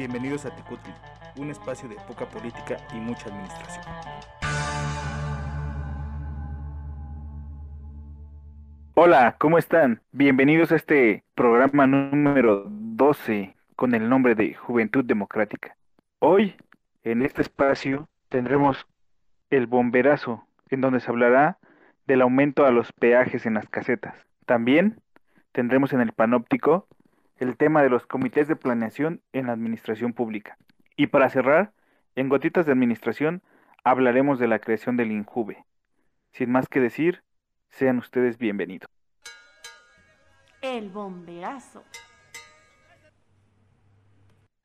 Bienvenidos a Tecutli, un espacio de poca política y mucha administración. Hola, ¿cómo están? Bienvenidos a este programa número 12 con el nombre de Juventud Democrática. Hoy, en este espacio, tendremos el bomberazo, en donde se hablará del aumento a los peajes en las casetas. También tendremos en el panóptico el tema de los comités de planeación en la administración pública. Y para cerrar, en Gotitas de Administración hablaremos de la creación del INJUVE. Sin más que decir, sean ustedes bienvenidos. El bomberazo.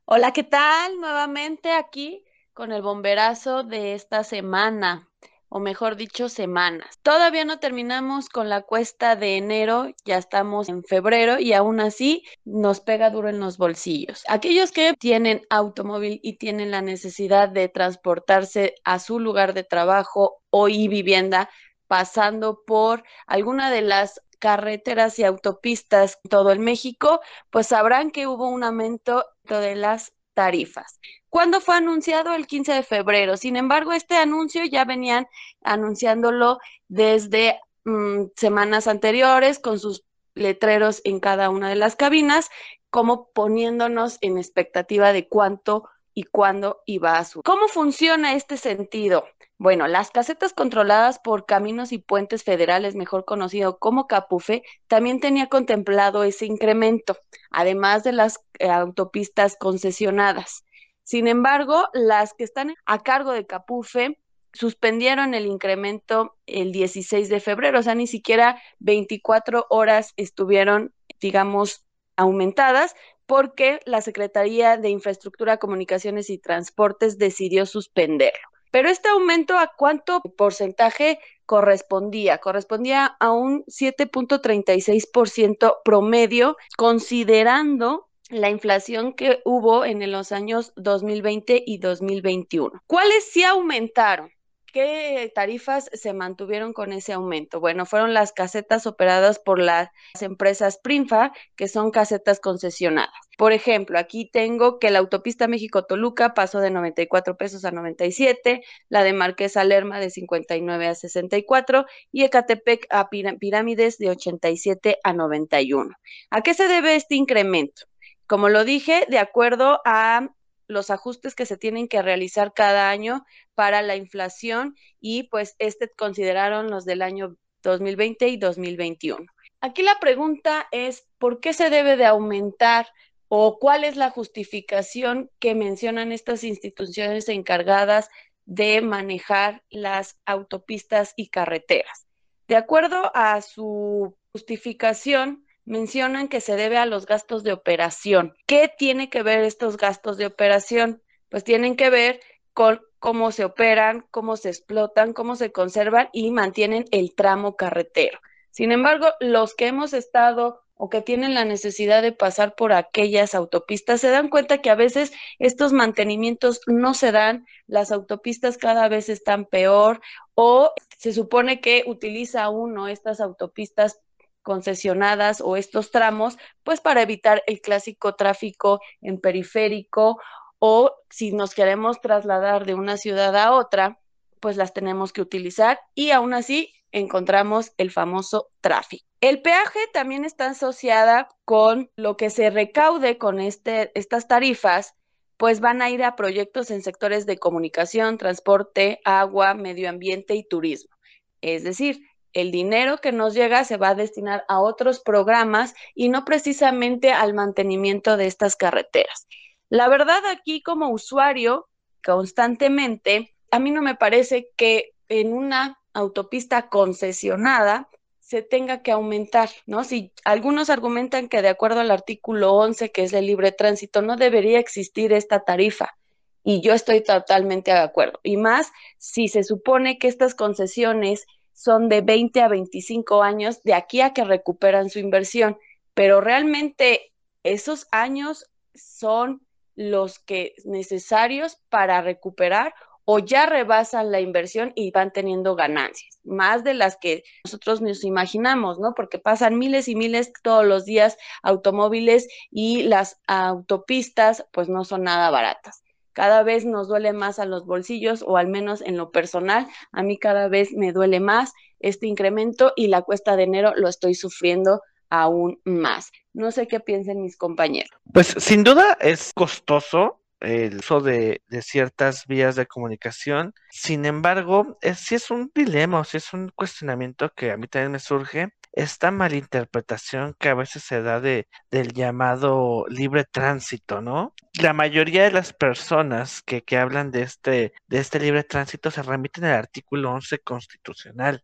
Hola, ¿qué tal? Nuevamente aquí con el bomberazo de esta semana o mejor dicho, semanas. Todavía no terminamos con la cuesta de enero, ya estamos en febrero y aún así nos pega duro en los bolsillos. Aquellos que tienen automóvil y tienen la necesidad de transportarse a su lugar de trabajo o y vivienda, pasando por alguna de las carreteras y autopistas todo el México, pues sabrán que hubo un aumento de las tarifas. ¿Cuándo fue anunciado? El 15 de febrero. Sin embargo, este anuncio ya venían anunciándolo desde mm, semanas anteriores con sus letreros en cada una de las cabinas, como poniéndonos en expectativa de cuánto y cuándo iba a subir. ¿Cómo funciona este sentido? Bueno, las casetas controladas por Caminos y Puentes Federales, mejor conocido como CAPUFE, también tenía contemplado ese incremento, además de las eh, autopistas concesionadas. Sin embargo, las que están a cargo de CAPUFE suspendieron el incremento el 16 de febrero, o sea, ni siquiera 24 horas estuvieron, digamos, aumentadas porque la Secretaría de Infraestructura, Comunicaciones y Transportes decidió suspenderlo. Pero este aumento a cuánto porcentaje correspondía? Correspondía a un 7.36% promedio, considerando la inflación que hubo en los años 2020 y 2021. ¿Cuáles sí aumentaron? ¿Qué tarifas se mantuvieron con ese aumento? Bueno, fueron las casetas operadas por las empresas Prinfa, que son casetas concesionadas. Por ejemplo, aquí tengo que la autopista México-Toluca pasó de 94 pesos a 97, la de Marquesa Lerma de 59 a 64 y Ecatepec a Pirámides de 87 a 91. ¿A qué se debe este incremento? Como lo dije, de acuerdo a los ajustes que se tienen que realizar cada año para la inflación y pues este consideraron los del año 2020 y 2021. Aquí la pregunta es, ¿por qué se debe de aumentar o cuál es la justificación que mencionan estas instituciones encargadas de manejar las autopistas y carreteras? De acuerdo a su justificación, mencionan que se debe a los gastos de operación. ¿Qué tiene que ver estos gastos de operación? Pues tienen que ver con cómo se operan, cómo se explotan, cómo se conservan y mantienen el tramo carretero. Sin embargo, los que hemos estado o que tienen la necesidad de pasar por aquellas autopistas se dan cuenta que a veces estos mantenimientos no se dan, las autopistas cada vez están peor o se supone que utiliza uno estas autopistas concesionadas o estos tramos, pues para evitar el clásico tráfico en periférico o si nos queremos trasladar de una ciudad a otra, pues las tenemos que utilizar y aún así encontramos el famoso tráfico. El peaje también está asociada con lo que se recaude con este, estas tarifas, pues van a ir a proyectos en sectores de comunicación, transporte, agua, medio ambiente y turismo. Es decir, el dinero que nos llega se va a destinar a otros programas y no precisamente al mantenimiento de estas carreteras. La verdad aquí como usuario, constantemente, a mí no me parece que en una autopista concesionada se tenga que aumentar, ¿no? Si algunos argumentan que de acuerdo al artículo 11, que es el libre tránsito, no debería existir esta tarifa. Y yo estoy totalmente de acuerdo. Y más si se supone que estas concesiones son de 20 a 25 años de aquí a que recuperan su inversión, pero realmente esos años son los que necesarios para recuperar o ya rebasan la inversión y van teniendo ganancias, más de las que nosotros nos imaginamos, ¿no? Porque pasan miles y miles todos los días automóviles y las autopistas pues no son nada baratas. Cada vez nos duele más a los bolsillos o al menos en lo personal, a mí cada vez me duele más este incremento y la cuesta de enero lo estoy sufriendo aún más. No sé qué piensen mis compañeros. Pues sin duda es costoso el uso de, ciertas vías de comunicación. Sin embargo, si es un dilema si es un cuestionamiento que a mí también me surge, esta malinterpretación que a veces se da de, del llamado libre tránsito, ¿no? La mayoría de las personas que, que hablan de este, de este libre tránsito se remiten al artículo 11 constitucional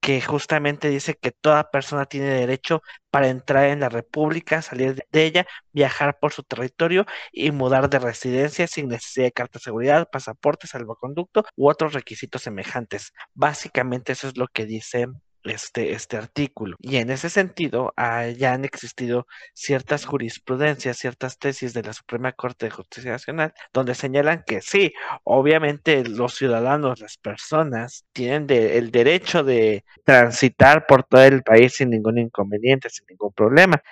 que justamente dice que toda persona tiene derecho para entrar en la República, salir de ella, viajar por su territorio y mudar de residencia sin necesidad de carta de seguridad, pasaporte, salvoconducto u otros requisitos semejantes. Básicamente eso es lo que dice este, este artículo. Y en ese sentido, ya han existido ciertas jurisprudencias, ciertas tesis de la Suprema Corte de Justicia Nacional, donde señalan que sí, obviamente los ciudadanos, las personas, tienen el derecho de transitar por todo el país sin ningún inconveniente, sin ningún problema,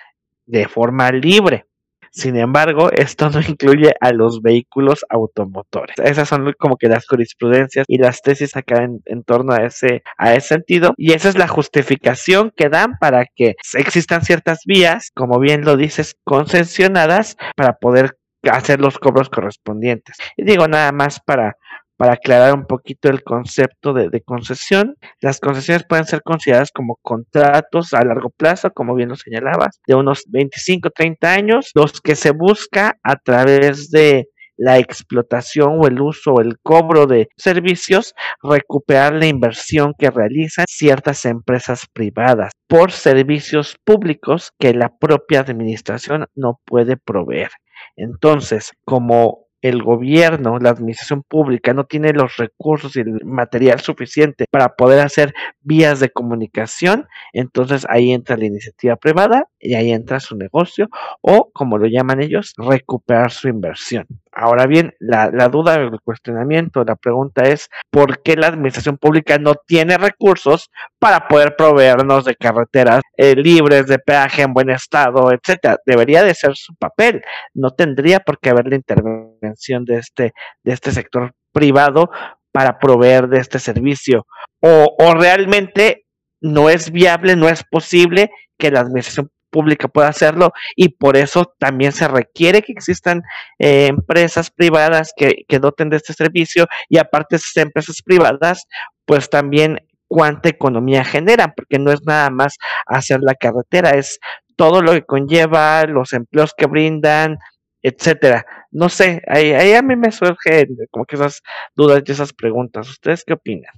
de forma libre. Sin embargo, esto no incluye a los vehículos automotores. Esas son como que las jurisprudencias y las tesis acá en, torno a ese, a ese sentido. Y esa es la justificación que dan para que existan ciertas vías, como bien lo dices, concesionadas para poder hacer los cobros correspondientes. Y digo nada más para para aclarar un poquito el concepto de, concesión. Las concesiones pueden ser consideradas como contratos a largo plazo, como bien lo señalabas, de unos 25, 30 años, los que se busca a través de la explotación o el uso o el cobro de servicios, recuperar la inversión que realizan ciertas empresas privadas por servicios públicos que la propia administración no puede proveer. Entonces, como el gobierno, la administración pública no tiene los recursos y el material suficiente para poder hacer vías de comunicación, entonces ahí entra la iniciativa privada y ahí entra su negocio o, como lo llaman ellos, recuperar su inversión. Ahora bien, la, duda, el cuestionamiento, la pregunta es, ¿por qué la administración pública no tiene recursos para poder proveernos de carreteras eh, libres, de peaje en buen estado, etcétera? Debería de ser su papel. No tendría por qué haber la intervención de este, de este sector privado para proveer de este servicio. O, o realmente no es viable, no es posible que la administración pública pueda hacerlo y por eso también se requiere que existan eh, empresas privadas que, que, doten de este servicio y aparte esas empresas privadas, pues también cuánta economía generan, porque no es nada más hacer la carretera, es todo lo que conlleva, los empleos que brindan, etcétera. No sé, ahí, ahí a mí me surgen como que esas dudas y esas preguntas. ¿Ustedes qué opinan?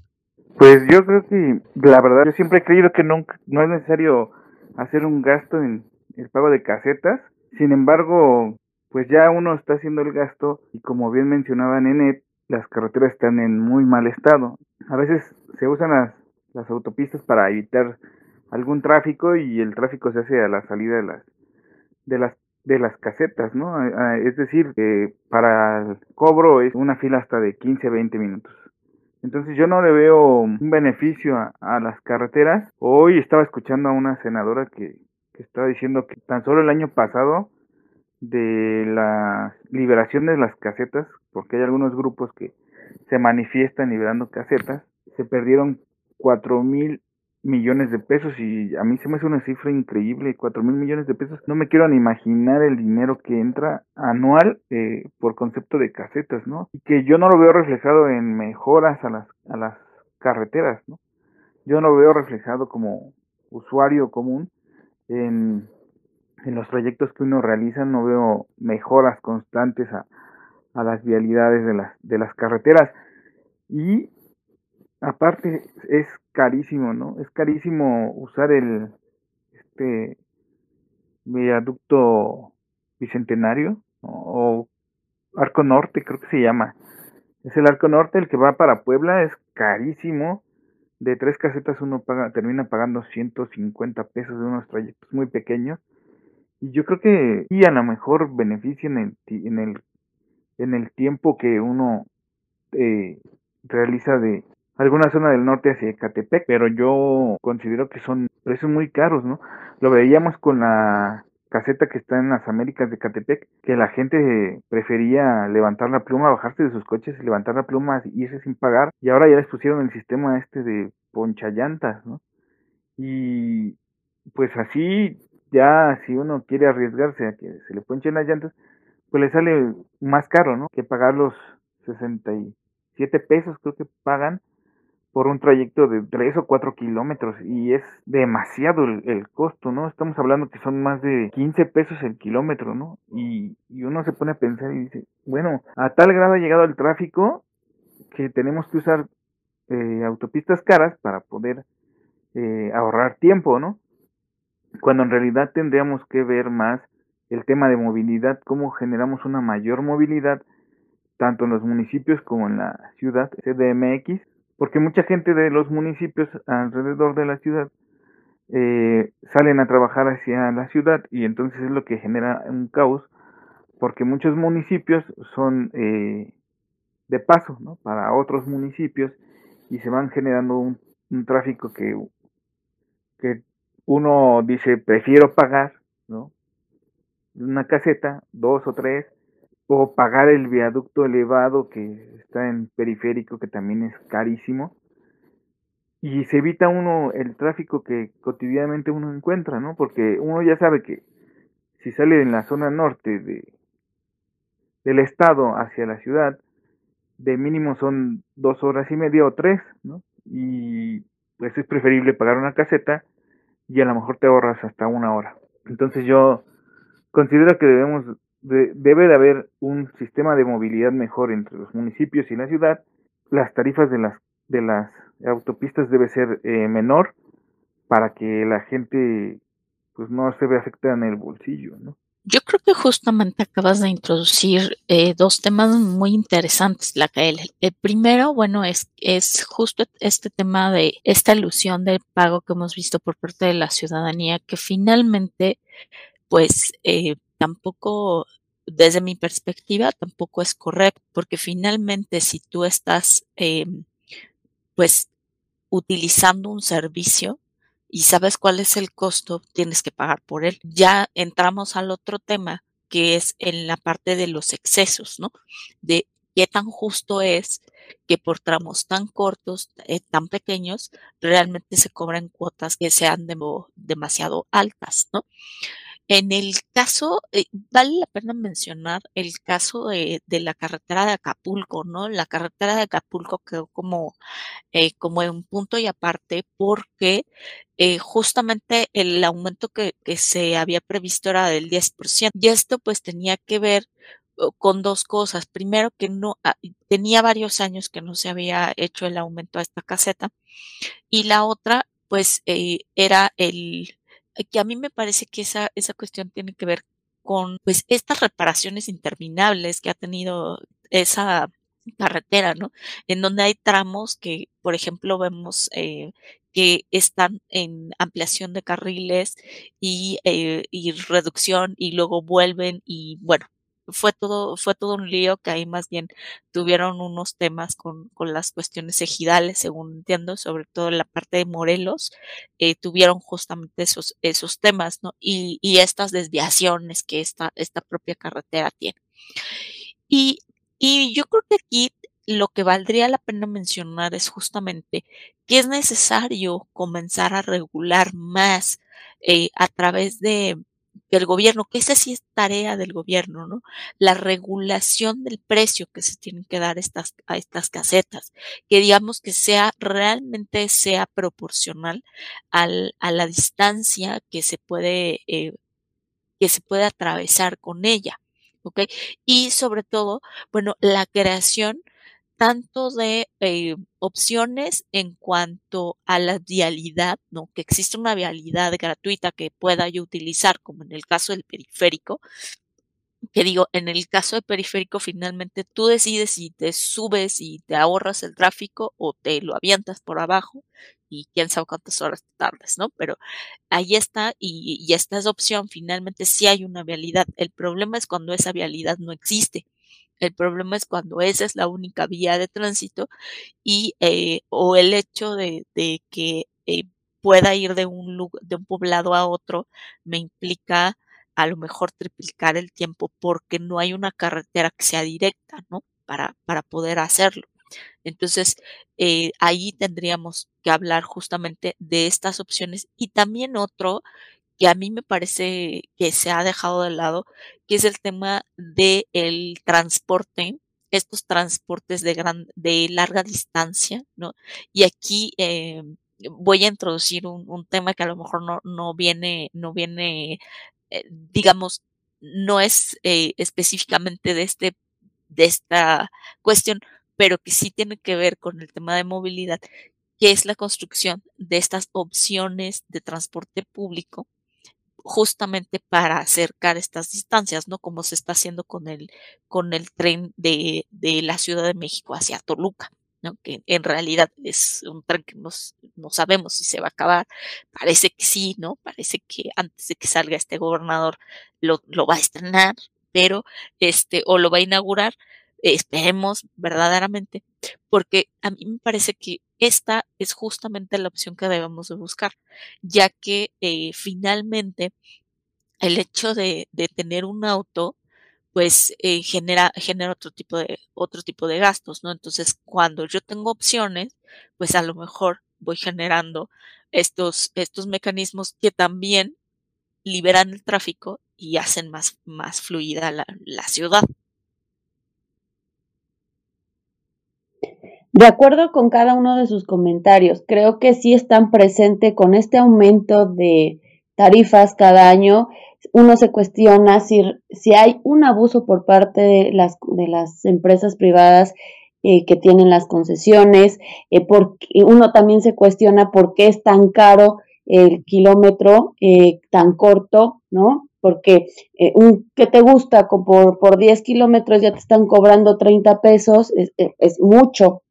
Pues yo creo que la verdad yo siempre he creído que nunca no es necesario hacer un gasto en el pago de casetas. Sin embargo, pues ya uno está haciendo el gasto y como bien mencionaba Nenet, las carreteras están en muy mal estado. A veces se usan las, las autopistas para evitar algún tráfico y el tráfico se hace a la salida de las de las de las casetas, ¿no? Es decir, que para el cobro es una fila hasta de 15 20 minutos. Entonces yo no le veo un beneficio a, las carreteras. Hoy estaba escuchando a una senadora que, que estaba diciendo que tan solo el año pasado de la liberación de las casetas, porque hay algunos grupos que se manifiestan liberando casetas, se perdieron cuatro mil millones de pesos y a mí se me hace una cifra increíble, cuatro mil millones de pesos. No me quiero ni imaginar el dinero que entra anual eh, por concepto de casetas, ¿no? Y que yo no lo veo reflejado en mejoras a las, a las carreteras, ¿no? Yo no lo veo reflejado como usuario común en, en los proyectos que uno realiza, no veo mejoras constantes a, a las vialidades de las, de las carreteras. Y aparte es carísimo, ¿no? Es carísimo usar el este viaducto bicentenario o, Arco Norte, creo que se llama. Es el Arco Norte el que va para Puebla, es carísimo. De tres casetas uno paga, termina pagando 150 pesos de unos trayectos muy pequeños. Y yo creo que y a lo mejor beneficia en el, en el, en el tiempo que uno eh, realiza de alguna zona del norte hacia Ecatepec, pero yo considero que son precios muy caros, ¿no? Lo veíamos con la caseta que está en las Américas de Ecatepec, que la gente prefería levantar la pluma, bajarse de sus coches y levantar la pluma y irse sin pagar, y ahora ya les pusieron el sistema este de ponchallantas, ¿no? Y pues así ya si uno quiere arriesgarse a que se le ponchen las llantas, pues le sale más caro, ¿no? Que pagar los 67 pesos creo que pagan por un trayecto de 3 o 4 kilómetros y es demasiado el, costo, ¿no? Estamos hablando que son más de 15 pesos el kilómetro, ¿no? Y, uno se pone a pensar y dice, bueno, a tal grado ha llegado el tráfico que tenemos que usar eh, autopistas caras para poder eh, ahorrar tiempo, ¿no? Cuando en realidad tendríamos que ver más el tema de movilidad, cómo generamos una mayor movilidad tanto en los municipios como en la ciudad CDMX, porque mucha gente de los municipios alrededor de la ciudad eh, salen a trabajar hacia la ciudad y entonces es lo que genera un caos, porque muchos municipios son eh, de paso para otros municipios y se van generando un, un tráfico que que uno dice prefiero pagar, ¿no? Una caseta, dos o tres, o pagar el viaducto elevado que está en periférico, que también es carísimo. Y se evita uno el tráfico que cotidianamente uno encuentra, ¿no? Porque uno ya sabe que si sale en la zona norte de, del estado hacia la ciudad, de mínimo son dos horas y media o tres, ¿no? Y pues es preferible pagar una caseta y a lo mejor te ahorras hasta una hora. Entonces yo considero que debemos debe de haber un sistema de movilidad mejor entre los municipios y la ciudad. Las tarifas de las de las autopistas debe ser eh, menor para que la gente pues no se vea afectada en el bolsillo, ¿no? Yo creo que justamente acabas de introducir eh, dos temas muy interesantes, la que el, primero, bueno, es, es justo este tema de esta ilusión del pago que hemos visto por parte de la ciudadanía, que finalmente, pues, eh, tampoco, desde mi perspectiva, tampoco es correcto, porque finalmente si tú estás, eh, pues, utilizando un servicio, y sabes cuál es el costo, tienes que pagar por él. Ya entramos al otro tema, que es en la parte de los excesos, ¿no? De qué tan justo es que por tramos tan cortos, eh, tan pequeños, realmente se cobran cuotas que sean demasiado altas, ¿no? En el caso, eh, vale la pena mencionar el caso de, la carretera de Acapulco, ¿no? La carretera de Acapulco quedó como, eh, como un punto y aparte porque eh, justamente el aumento que, que, se había previsto era del 10%. Y esto pues tenía que ver con dos cosas. Primero, que no ah, tenía varios años que no se había hecho el aumento a esta caseta. Y la otra, pues, era el eh, que a mí me parece que esa, esa cuestión tiene que ver con pues estas reparaciones interminables que ha tenido esa carretera, ¿no? En donde hay tramos que, por ejemplo, vemos eh, que están en ampliación de carriles y, eh, y reducción y luego vuelven y bueno, fue todo, fue todo un lío que ahí más bien tuvieron unos temas con, con las cuestiones ejidales, según entiendo, sobre todo en la parte de Morelos, eh, tuvieron justamente esos, esos temas, ¿no? Y, y estas desviaciones que esta, esta propia carretera tiene. Y, y yo creo que aquí lo que valdría la pena mencionar es justamente que es necesario comenzar a regular más eh, a través de, del gobierno, que esa sí es tarea del gobierno, ¿no? La regulación del precio que se tienen que dar estas, a estas casetas, que digamos que sea realmente sea proporcional al, a la distancia que se puede, eh, que se puede atravesar con ella, ¿ok? Y sobre todo, bueno, la creación tanto de eh, opciones en cuanto a la vialidad, ¿no? Que existe una vialidad gratuita que pueda yo utilizar, como en el caso del periférico, que digo, en el caso del periférico, finalmente tú decides si te subes y te ahorras el tráfico o te lo avientas por abajo y quién sabe cuántas horas tardes, ¿no? Pero ahí está y, y esta es opción, finalmente sí hay una vialidad. El problema es cuando esa vialidad no existe El problema es cuando esa es la única vía de tránsito y eh, o el hecho de, que eh, pueda ir de un, de un poblado a otro me implica a lo mejor triplicar el tiempo porque no hay una carretera que sea directa, ¿no? Para, para poder hacerlo. Entonces, eh, ahí tendríamos que hablar justamente de estas opciones y también otro que a mí me parece que se ha dejado de lado, que es el tema del el transporte, estos transportes de, gran, de larga distancia, ¿no? Y aquí eh, voy a introducir un, un, tema que a lo mejor no, no viene, no viene, eh, digamos, no es eh, específicamente de este, de esta cuestión, pero que sí tiene que ver con el tema de movilidad, que es la construcción de estas opciones de transporte público justamente para acercar estas distancias, ¿no? Como se está haciendo con el, con el tren de, de la Ciudad de México hacia Toluca. ¿no? que en realidad es un tren que no sabemos si se va a acabar. Parece que sí, ¿no? Parece que antes de que salga este gobernador lo, lo va a estrenar, pero este, o lo va a inaugurar, esperemos verdaderamente, porque a mí me parece que esta es justamente la opción que debemos de buscar, ya que eh, finalmente el hecho de, tener un auto pues eh, genera, otro tipo de, otro tipo de gastos, ¿no? Entonces, cuando yo tengo opciones, pues a lo mejor voy generando estos, estos mecanismos que también liberan el tráfico y hacen más, más fluida la ciudad. De acuerdo con cada uno de sus comentarios, creo que sí están presentes con este aumento de tarifas cada año uno se cuestiona si, hay un abuso por parte de las, de las empresas privadas eh, que tienen las concesiones, eh, porque uno también se cuestiona por qué es tan caro el kilómetro eh, tan corto, ¿no? Porque eh, un, que te gusta por, por 10 kilómetros ya te están cobrando 30 pesos, es, es mucho.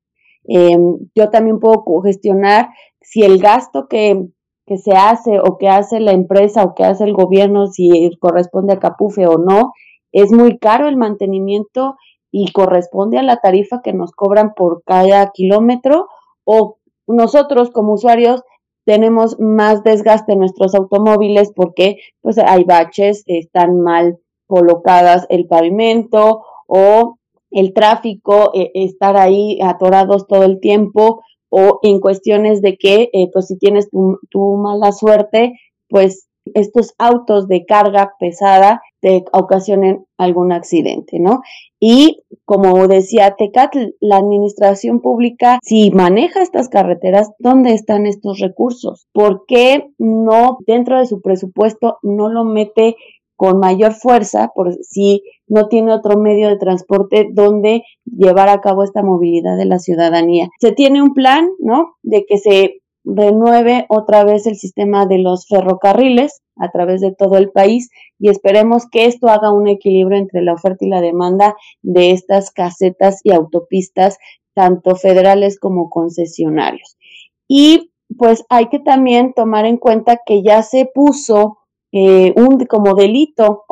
Em, yo también puedo gestionar si el gasto que, que se hace o que hace la empresa o que hace el gobierno, si corresponde a Capufe o no, es muy caro el mantenimiento y corresponde a la tarifa que nos cobran por cada kilómetro o nosotros como usuarios tenemos más desgaste en nuestros automóviles porque pues hay baches, están mal colocadas el pavimento o el tráfico, eh, estar ahí atorados todo el tiempo o en cuestiones de que, eh, pues si tienes tu, tu, mala suerte, pues estos autos de carga pesada te ocasionen algún accidente, ¿no? Y como decía Tecat, la administración pública, si maneja estas carreteras, ¿dónde están estos recursos? ¿Por qué no dentro de su presupuesto no lo mete con mayor fuerza por si no tiene otro medio de transporte donde llevar a cabo esta movilidad de la ciudadanía. Se tiene un plan, ¿no? De que se renueve otra vez el sistema de los ferrocarriles a través de todo el país y esperemos que esto haga un equilibrio entre la oferta y la demanda de estas casetas y autopistas, tanto federales como concesionarios. Y pues hay que también tomar en cuenta que ya se puso eh, un como delito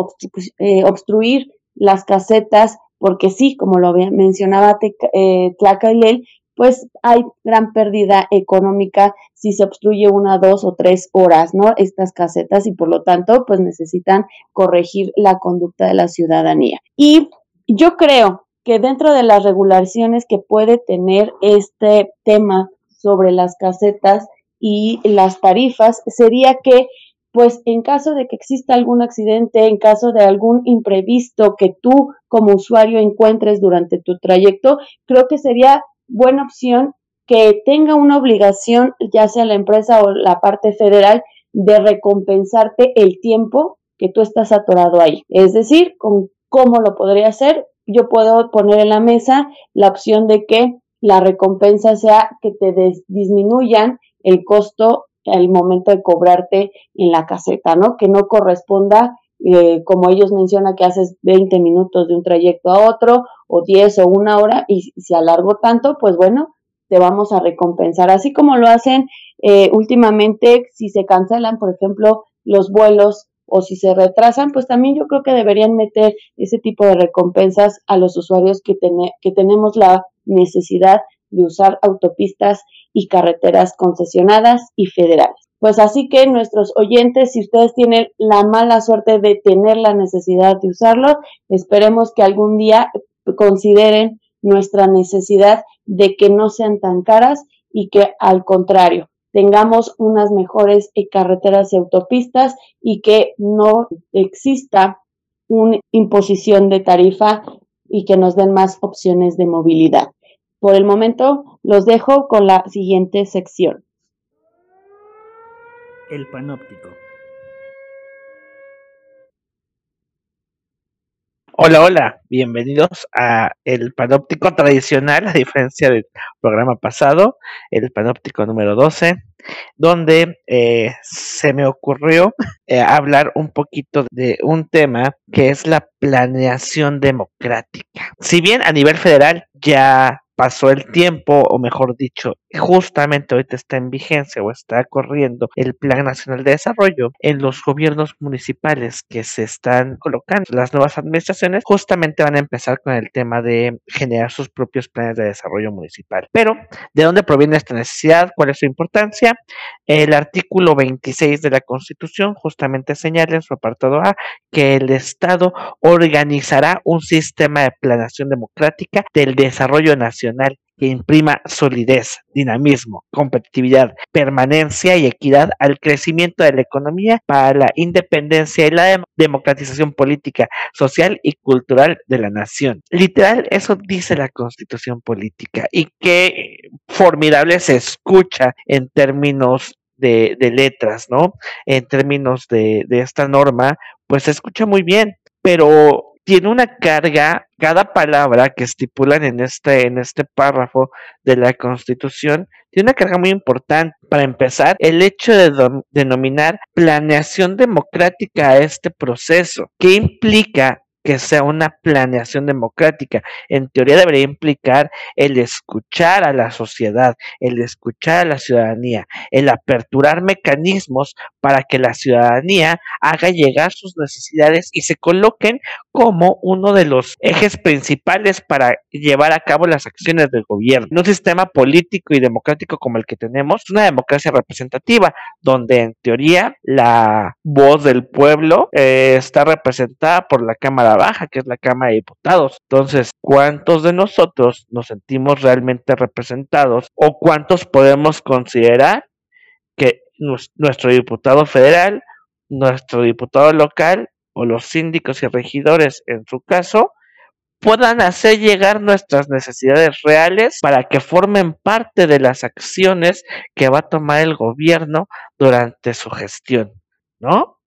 eh, obstruir las casetas, porque sí, como lo mencionaba eh, Tlacailel, pues hay gran pérdida económica si se obstruye una, dos o tres horas, ¿no? Estas casetas y por lo tanto, pues necesitan corregir la conducta de la ciudadanía. Y yo creo que dentro de las regulaciones que puede tener este tema sobre las casetas y las tarifas sería que pues en caso de que exista algún accidente, en caso de algún imprevisto que tú como usuario encuentres durante tu trayecto, creo que sería buena opción que tenga una obligación, ya sea la empresa o la parte federal, de recompensarte el tiempo que tú estás atorado ahí. Es decir, con cómo lo podría hacer, yo puedo poner en la mesa la opción de que la recompensa sea que te disminuyan el costo el momento de cobrarte en la caseta, ¿no? Que no corresponda, eh, como ellos mencionan, que haces 20 minutos de un trayecto a otro, o 10 o una hora, y si alargo tanto, pues bueno, te vamos a recompensar. Así como lo hacen eh, últimamente, si se cancelan, por ejemplo, los vuelos o si se retrasan, pues también yo creo que deberían meter ese tipo de recompensas a los usuarios que, que tenemos la necesidad de usar autopistas y carreteras concesionadas y federales. Pues así que nuestros oyentes, si ustedes tienen la mala suerte de tener la necesidad de usarlo, esperemos que algún día consideren nuestra necesidad de que no sean tan caras y que al contrario tengamos unas mejores eh, carreteras y autopistas y que no exista una imposición de tarifa y que nos den más opciones de movilidad. Por el momento los dejo con la siguiente sección. El panóptico. Hola, hola, bienvenidos a el panóptico tradicional, a diferencia del programa pasado, el panóptico número 12, donde eh, se me ocurrió eh, hablar un poquito de un tema que es la planeación democrática. Si bien a nivel federal ya pasó el tiempo, o mejor dicho, justamente ahorita está en vigencia o está corriendo el Plan Nacional de Desarrollo en los gobiernos municipales que se están colocando. Las nuevas administraciones justamente van a empezar con el tema de generar sus propios planes de desarrollo municipal. Pero, ¿de dónde proviene esta necesidad? ¿Cuál es su importancia? El artículo 26 de la Constitución justamente señala en su apartado A que el Estado organizará un sistema de planeación democrática del desarrollo nacional que imprima solidez, dinamismo, competitividad, permanencia y equidad al crecimiento de la economía para la independencia y la democratización política, social y cultural de la nación. Literal, eso dice la constitución política y qué formidable se escucha en términos de, letras, ¿no? En términos de, de esta norma, pues se escucha muy bien, pero tiene una carga, cada palabra que estipulan en este, en este párrafo de la Constitución, tiene una carga muy importante. Para empezar, el hecho de denominar planeación democrática a este proceso, que implica que sea una planeación democrática. En teoría debería implicar el escuchar a la sociedad, el escuchar a la ciudadanía, el aperturar mecanismos para que la ciudadanía haga llegar sus necesidades y se coloquen como uno de los ejes principales para llevar a cabo las acciones del gobierno. En un sistema político y democrático como el que tenemos, una democracia representativa, donde en teoría la voz del pueblo eh, está representada por la Cámara Baja, que es la Cámara de Diputados. Entonces, ¿cuántos de nosotros nos sentimos realmente representados o cuántos podemos considerar que nuestro diputado federal, nuestro diputado local o los síndicos y regidores en su caso puedan hacer llegar nuestras necesidades reales para que formen parte de las acciones que va a tomar el gobierno durante su gestión, ¿no?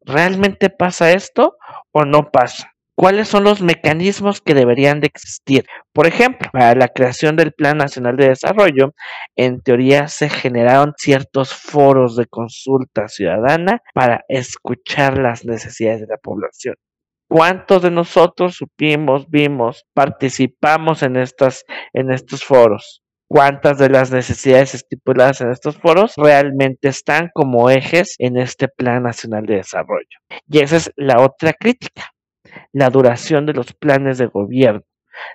¿Realmente pasa esto o no pasa? ¿Cuáles son los mecanismos que deberían de existir? Por ejemplo, para la creación del Plan Nacional de Desarrollo, en teoría se generaron ciertos foros de consulta ciudadana para escuchar las necesidades de la población. ¿Cuántos de nosotros supimos, vimos, participamos en, en estos foros? ¿Cuántas de las necesidades estipuladas en estos foros realmente están como ejes en este Plan Nacional de Desarrollo? Y esa es la otra crítica la duración de los planes de gobierno.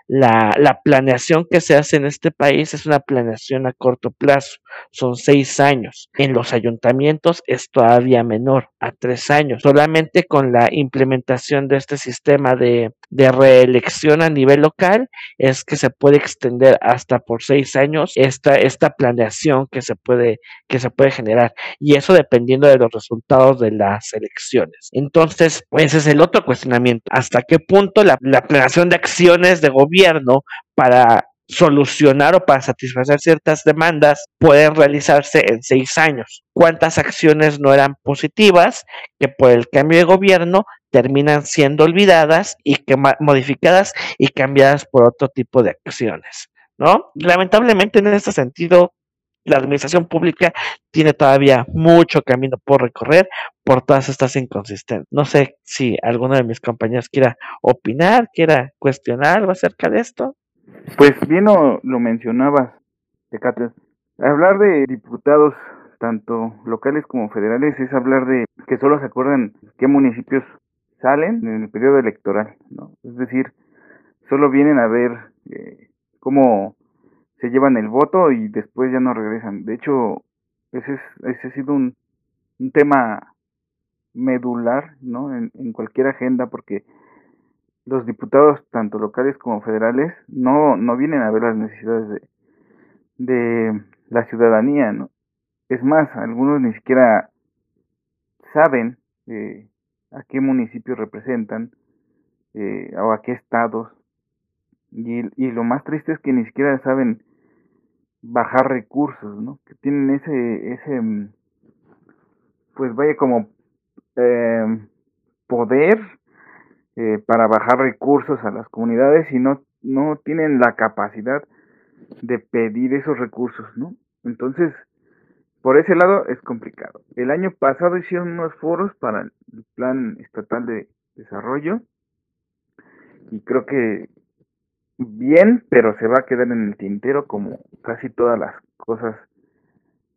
La, la, planeación que se hace en este país es una planeación a corto plazo, son seis años. En los ayuntamientos es todavía menor, a tres años. Solamente con la implementación de este sistema de, reelección a nivel local es que se puede extender hasta por seis años esta, esta planeación que se puede, que se puede generar. Y eso dependiendo de los resultados de las elecciones. Entonces, ese es el otro cuestionamiento. ¿Hasta qué punto la, la planeación de acciones de gobierno para solucionar o para satisfacer ciertas demandas pueden realizarse en seis años. ¿Cuántas acciones no eran positivas que por el cambio de gobierno terminan siendo olvidadas y que modificadas y cambiadas por otro tipo de acciones? ¿No? Lamentablemente en este sentido la administración pública tiene todavía mucho camino por recorrer por todas estas inconsistencias. No sé si alguno de mis compañeros quiera opinar, quiera cuestionar algo acerca de esto. Pues bien lo, lo mencionabas, Tecate. Hablar de diputados tanto locales como federales, es hablar de que solo se acuerdan qué municipios salen en el periodo electoral, ¿no? Es decir, solo vienen a ver eh, cómo se llevan el voto y después ya no regresan. De hecho, ese, es, ese ha sido un, un tema medular ¿no? En, cualquier agenda porque los diputados, tanto locales como federales, no, no vienen a ver las necesidades de, de la ciudadanía. ¿no? Es más, algunos ni siquiera saben eh, a qué municipios representan eh, o a qué estados. Y, y lo más triste es que ni siquiera saben bajar recursos, ¿no? Que tienen ese, ese, mm, pues vaya como eh, poder eh, para bajar recursos a las comunidades y no, no tienen la capacidad de pedir esos recursos, ¿no? Entonces, por ese lado es complicado. El año pasado hicieron unos foros para el Plan Estatal de Desarrollo y creo que bien, pero se va a quedar en el tintero como casi todas las cosas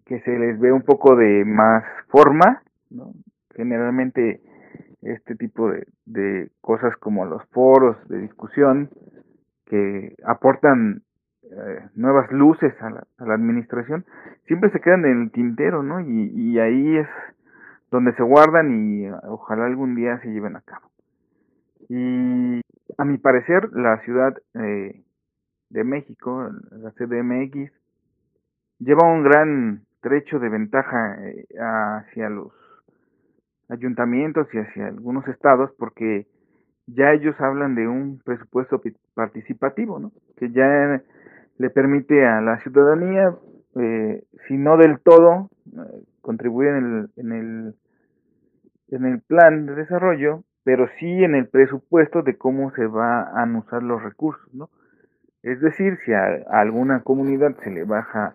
que se les ve un poco de más forma, ¿no? Generalmente este tipo de, de cosas como los foros de discusión que aportan eh, nuevas luces a la, a la, administración, siempre se quedan en el tintero, ¿no? Y, y ahí es donde se guardan y ojalá algún día se lleven a cabo. Y a mi parecer, la ciudad eh, de México, la CDMX, lleva un gran trecho de ventaja eh, hacia los ayuntamientos y hacia algunos estados porque ya ellos hablan de un presupuesto participativo, ¿no? Que ya le permite a la ciudadanía, eh, si no del todo, eh, contribuir en el, en el en el plan de desarrollo, pero sí en el presupuesto de cómo se van a usar los recursos, ¿no? Es decir, si a, alguna comunidad se le baja,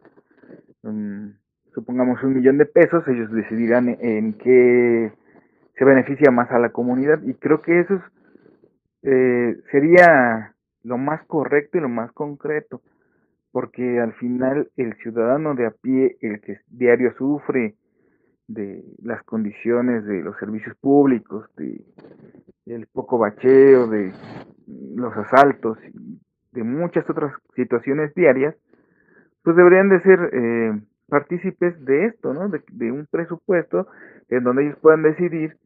um, supongamos, un millón de pesos, ellos decidirán en, en qué se beneficia más a la comunidad y creo que eso es, eh, sería lo más correcto y lo más concreto, porque al final el ciudadano de a pie, el que diario sufre, de las condiciones de los servicios públicos, de el poco bacheo, de los asaltos y de muchas otras situaciones diarias, pues deberían de ser eh, partícipes de esto, ¿no? De, de, un presupuesto en donde ellos puedan decidir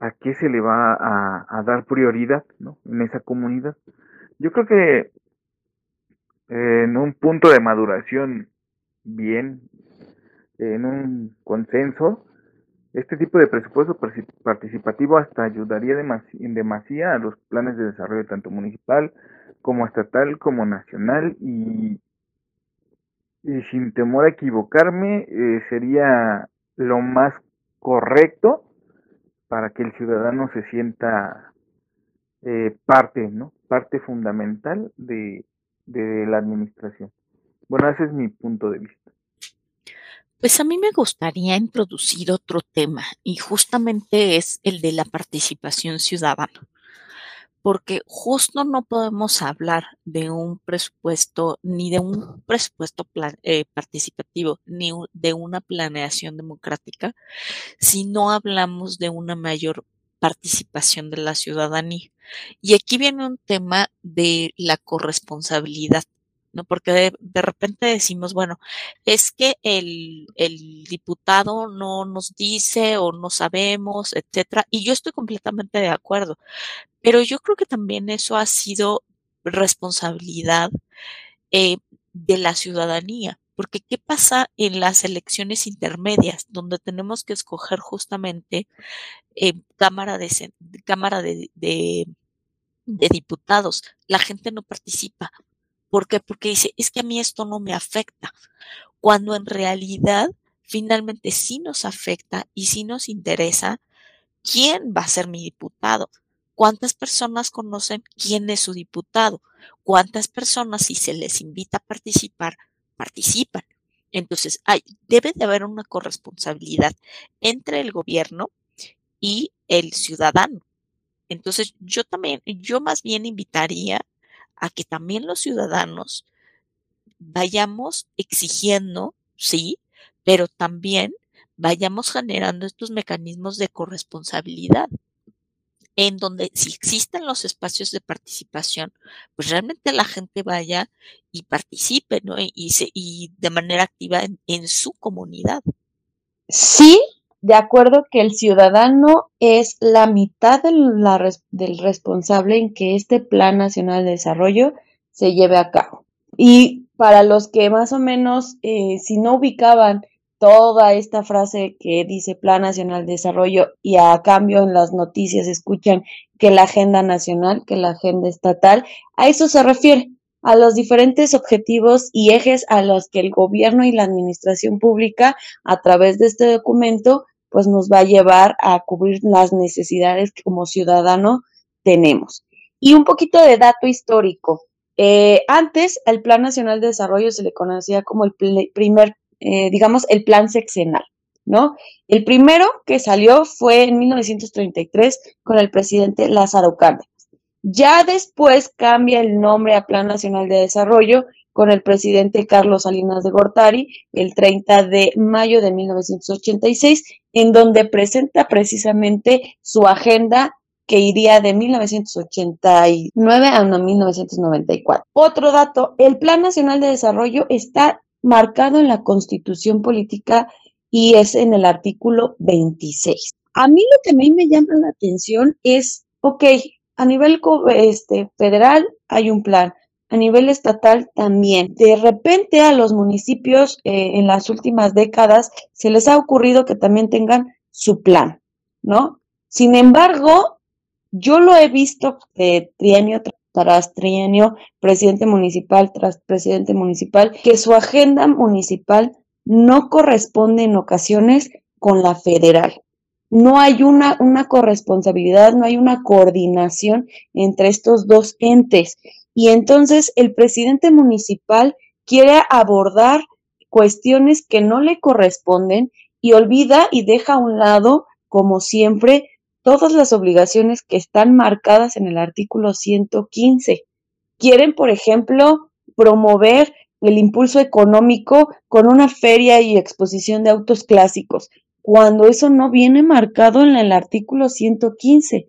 a qué se le va a, dar prioridad, ¿no? En esa comunidad. Yo creo que eh, en un punto de maduración bien en un consenso, este tipo de presupuesto participativo hasta ayudaría en demasía a los planes de desarrollo tanto municipal como estatal como nacional y, sin temor a equivocarme eh, sería lo más correcto para que el ciudadano se sienta eh, parte, ¿no? Parte fundamental de, de la administración. Bueno, ese es mi punto de vista. Pues a mí me gustaría introducir otro tema y justamente es el de la participación ciudadana, porque justo no podemos hablar de un presupuesto ni de un presupuesto eh, participativo ni de una planeación democrática si no hablamos de una mayor participación de la ciudadanía. Y aquí viene un tema de la corresponsabilidad. ¿No? Porque de, repente decimos, bueno, es que el, el, diputado no nos dice o no sabemos, etcétera, y yo estoy completamente de acuerdo, pero yo creo que también eso ha sido responsabilidad eh, de la ciudadanía. Porque ¿qué pasa en las elecciones intermedias, donde tenemos que escoger justamente eh, Cámara, de, cámara de, de diputados? La gente no participa, ¿Por qué? Porque dice, es que a mí esto no me afecta, cuando en realidad finalmente sí nos afecta y sí nos interesa quién va a ser mi diputado. ¿Cuántas personas conocen quién es su diputado? ¿Cuántas personas, si se les invita a participar, participan? Entonces, hay, debe de haber una corresponsabilidad entre el gobierno y el ciudadano. Entonces, yo también, yo más bien invitaría a que también los ciudadanos vayamos exigiendo, sí, pero también vayamos generando estos mecanismos de corresponsabilidad en donde si existen los espacios de participación, pues realmente la gente vaya y participe, ¿no? Y, se, y de manera activa en, en, su comunidad. Sí, de acuerdo que el ciudadano es la mitad del responsable en que este Plan Nacional de Desarrollo se lleve a cabo. Y para los que más o menos, eh, si no ubicaban toda esta frase que dice Plan Nacional de Desarrollo y a cambio en las noticias escuchan que la agenda nacional, que la agenda estatal, a eso se refiere, a los diferentes objetivos y ejes a los que el gobierno y la administración pública a través de este documento pues nos va a llevar a cubrir las necesidades que como ciudadano tenemos. Y un poquito de dato histórico. Eh, antes, al Plan Nacional de Desarrollo se le conocía como el primer eh, digamos, el plan sexenal, ¿no? El primero que salió fue en 1933 con el presidente Lázaro Cárdenas. Ya después cambia el nombre a Plan Nacional de Desarrollo con el presidente Carlos Salinas de Gortari el 30 de mayo de 1986, en donde presenta precisamente su agenda que iría de 1989 a 1994. Otro dato, el Plan Nacional de Desarrollo está marcado en la Constitución Política y es en el artículo 26. A mí lo que a mí me llama la atención es, ok, a nivel este, federal hay un plan, a nivel estatal también. De repente a los municipios eh, en las últimas décadas se les ha ocurrido que también tengan su plan, ¿no? Sin embargo, yo lo he visto de trienio tras trienio, presidente municipal tras presidente municipal, que su agenda municipal no corresponde en ocasiones con la federal. No hay una, una corresponsabilidad, no hay una coordinación entre estos dos entes. Y entonces el presidente municipal quiere abordar cuestiones que no le corresponden y olvida y deja a un lado, como siempre, todas las obligaciones que están marcadas en el artículo 115. Quieren, por ejemplo, promover el impulso económico con una feria y exposición de autos clásicos, cuando eso no viene marcado en el artículo 115.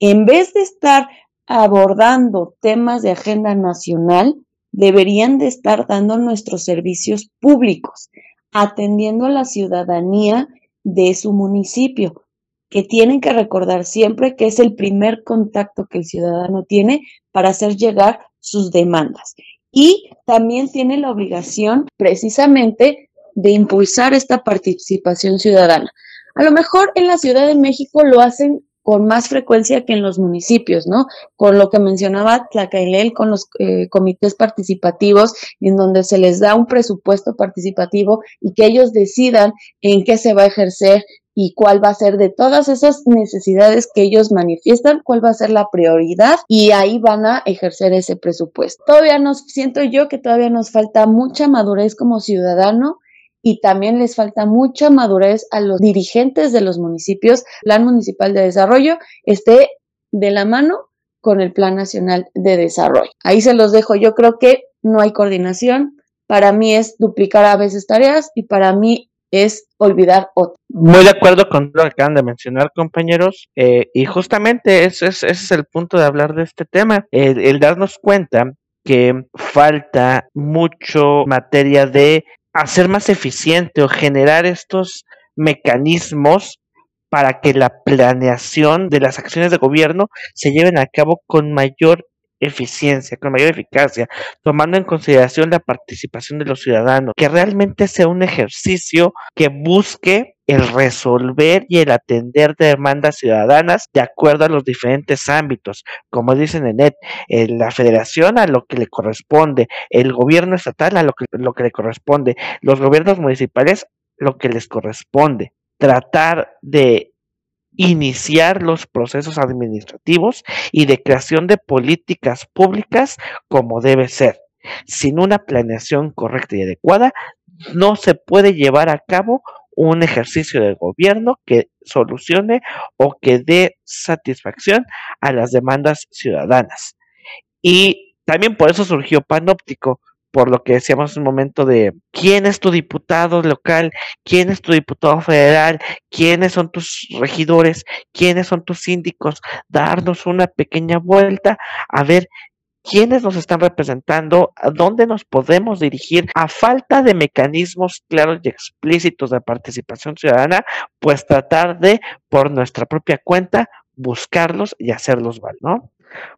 En vez de estar abordando temas de agenda nacional, deberían de estar dando nuestros servicios públicos, atendiendo a la ciudadanía de su municipio que tienen que recordar siempre que es el primer contacto que el ciudadano tiene para hacer llegar sus demandas. Y también tiene la obligación precisamente de impulsar esta participación ciudadana. A lo mejor en la Ciudad de México lo hacen con más frecuencia que en los municipios, ¿no? Con lo que mencionaba Tlacailel, con los eh, comités participativos, en donde se les da un presupuesto participativo y que ellos decidan en qué se va a ejercer y cuál va a ser de todas esas necesidades que ellos manifiestan, cuál va a ser la prioridad y ahí van a ejercer ese presupuesto. Todavía nos siento yo que todavía nos falta mucha madurez como ciudadano y también les falta mucha madurez a los dirigentes de los municipios. Plan Municipal de Desarrollo esté de la mano con el Plan Nacional de Desarrollo. Ahí se los dejo. Yo creo que no hay coordinación. Para mí es duplicar a veces tareas y para mí es olvidar otro. Muy de acuerdo con lo que acaban de mencionar, compañeros, eh, y justamente ese es, ese es el punto de hablar de este tema, el, darnos cuenta que falta mucho materia de hacer más eficiente o generar estos mecanismos para que la planeación de las acciones de gobierno se lleven a cabo con mayor eficiencia, con mayor eficacia, tomando en consideración la participación de los ciudadanos, que realmente sea un ejercicio que busque el resolver y el atender demandas ciudadanas de acuerdo a los diferentes ámbitos, como dicen en ED, la federación a lo que le corresponde, el gobierno estatal a lo que, lo que le corresponde, los gobiernos municipales lo que les corresponde. Tratar de iniciar los procesos administrativos y de creación de políticas públicas como debe ser. Sin una planeación correcta y adecuada, no se puede llevar a cabo un ejercicio de gobierno que solucione o que dé satisfacción a las demandas ciudadanas. Y también por eso surgió Panóptico, por lo que decíamos un momento de quién es tu diputado local, quién es tu diputado federal, quiénes son tus regidores, quiénes son tus síndicos, darnos una pequeña vuelta a ver quiénes nos están representando, a dónde nos podemos dirigir. A falta de mecanismos claros y explícitos de participación ciudadana, pues tratar de, por nuestra propia cuenta, buscarlos y hacerlos val, ¿no?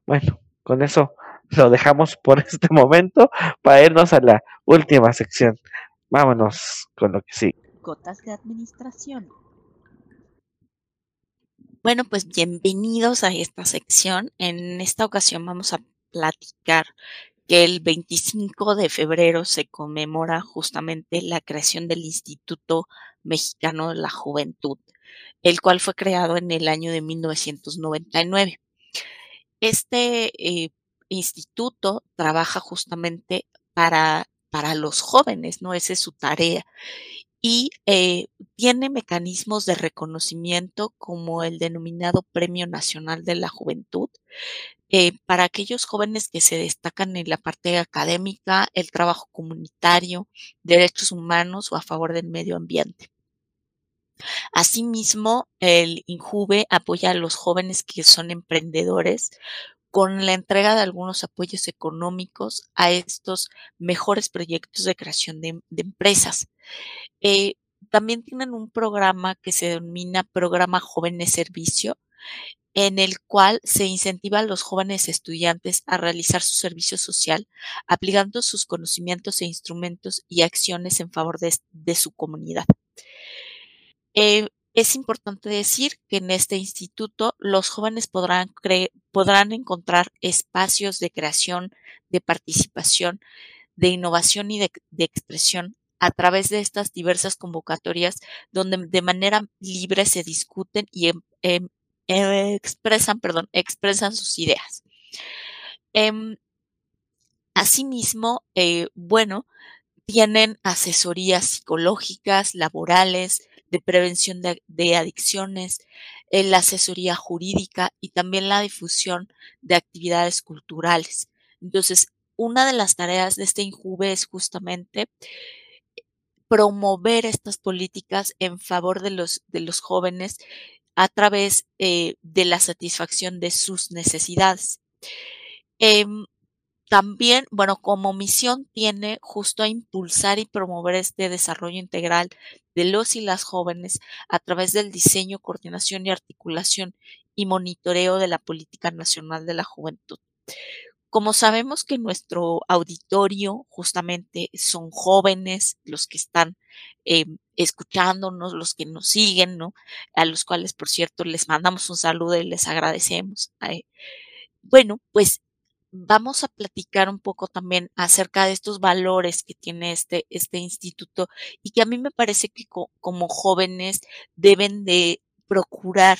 Bueno, con eso lo dejamos por este momento para irnos a la última sección. Vámonos con lo que sí. Gotas de administración. Bueno, pues bienvenidos a esta sección. En esta ocasión vamos a platicar que el 25 de febrero se conmemora justamente la creación del Instituto Mexicano de la Juventud, el cual fue creado en el año de 1999. Este eh, instituto trabaja justamente para, para los jóvenes, ¿no? Esa es su tarea. Y eh, tiene mecanismos de reconocimiento como el denominado Premio Nacional de la Juventud, eh, para aquellos jóvenes que se destacan en la parte académica, el trabajo comunitario, derechos humanos o a favor del medio ambiente. Asimismo, el INJUVE apoya a los jóvenes que son emprendedores con la entrega de algunos apoyos económicos a estos mejores proyectos de creación de, empresas. Eh, también tienen un programa que se denomina Programa Jóvenes Servicio, en el cual se incentiva a los jóvenes estudiantes a realizar su servicio social, aplicando sus conocimientos e instrumentos y acciones en favor de, su comunidad. Eh, es importante decir que en este instituto los jóvenes podrán, podrán encontrar espacios de creación, de participación, de innovación y de, expresión a través de estas diversas convocatorias donde de manera libre se discuten y em, em, eh, expresan, perdón, expresan sus ideas. Em, asimismo, eh, bueno, tienen asesorías psicológicas, laborales, de prevención de, adicciones, eh, la asesoría jurídica y también la difusión de actividades culturales. Entonces, una de las tareas de este INJUVE es justamente promover estas políticas en favor de los, de los jóvenes a través eh, de la satisfacción de sus necesidades. Em, también, bueno, como misión tiene justo a impulsar y promover este desarrollo integral de los y las jóvenes a través del diseño, coordinación y articulación y monitoreo de la política nacional de la juventud. Como sabemos que nuestro auditorio justamente son jóvenes, los que están eh, escuchándonos, los que nos siguen, ¿no? A los cuales, por cierto, les mandamos un saludo y les agradecemos. Eh, bueno, pues vamos a platicar un poco también acerca de estos valores que tiene este, este instituto y que a mí me parece que como jóvenes deben de procurar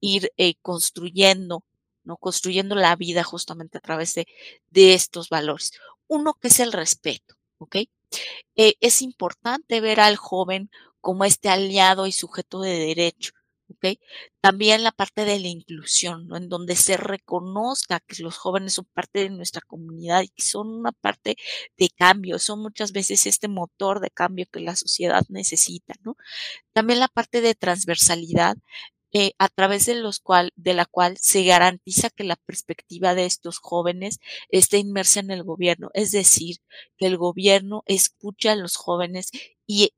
ir eh, construyendo, ¿no? Construyendo la vida justamente a través de, de estos valores. Uno que es el respeto, ¿ok? Eh, es importante ver al joven como este aliado y sujeto de derecho, también la parte de la inclusión. En donde se reconozca que los jóvenes son parte de nuestra comunidad y que son una parte de cambio, son muchas veces este motor de cambio que la sociedad necesita, ¿no? También la parte de transversalidad, eh, a través de, los cual, de la cual se garantiza que la perspectiva de estos jóvenes esté inmersa en el gobierno, es decir, que el gobierno escuche a los jóvenes y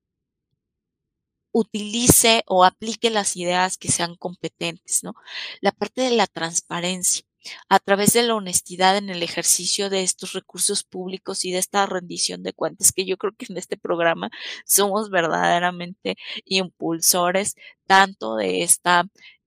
utilice o aplique las ideas que sean competentes, ¿no? La parte de la transparencia a través de la honestidad en el ejercicio de estos recursos públicos y de esta rendición de cuentas, que yo creo que en este programa somos verdaderamente impulsores tanto de esta,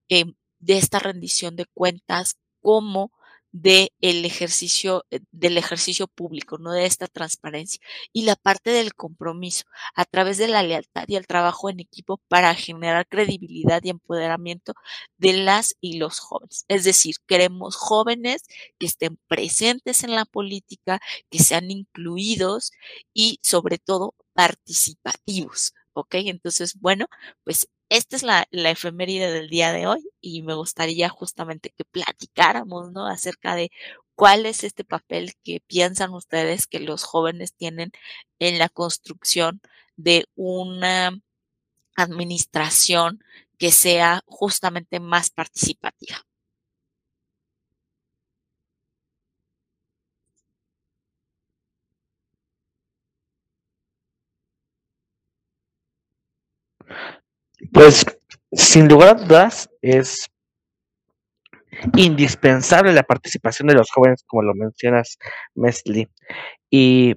eh, de esta rendición de cuentas como de ejercicio, eh, del ejercicio público, no de esta transparencia. Y la parte del compromiso, a través de la lealtad y el trabajo en equipo para generar credibilidad y empoderamiento de las y los jóvenes. Es decir, queremos jóvenes que estén presentes en la política, que sean incluidos y sobre todo participativos. ¿Ok? Entonces, bueno, pues esta es la, la, efeméride del día de hoy y me gustaría justamente que platicáramos, ¿no? Acerca de ¿Cuál es este papel que piensan ustedes que los jóvenes tienen en la construcción de una administración que sea justamente más participativa? Pues sin lugar a dudas es indispensable la participación de los jóvenes, como lo mencionas, Mesli. Y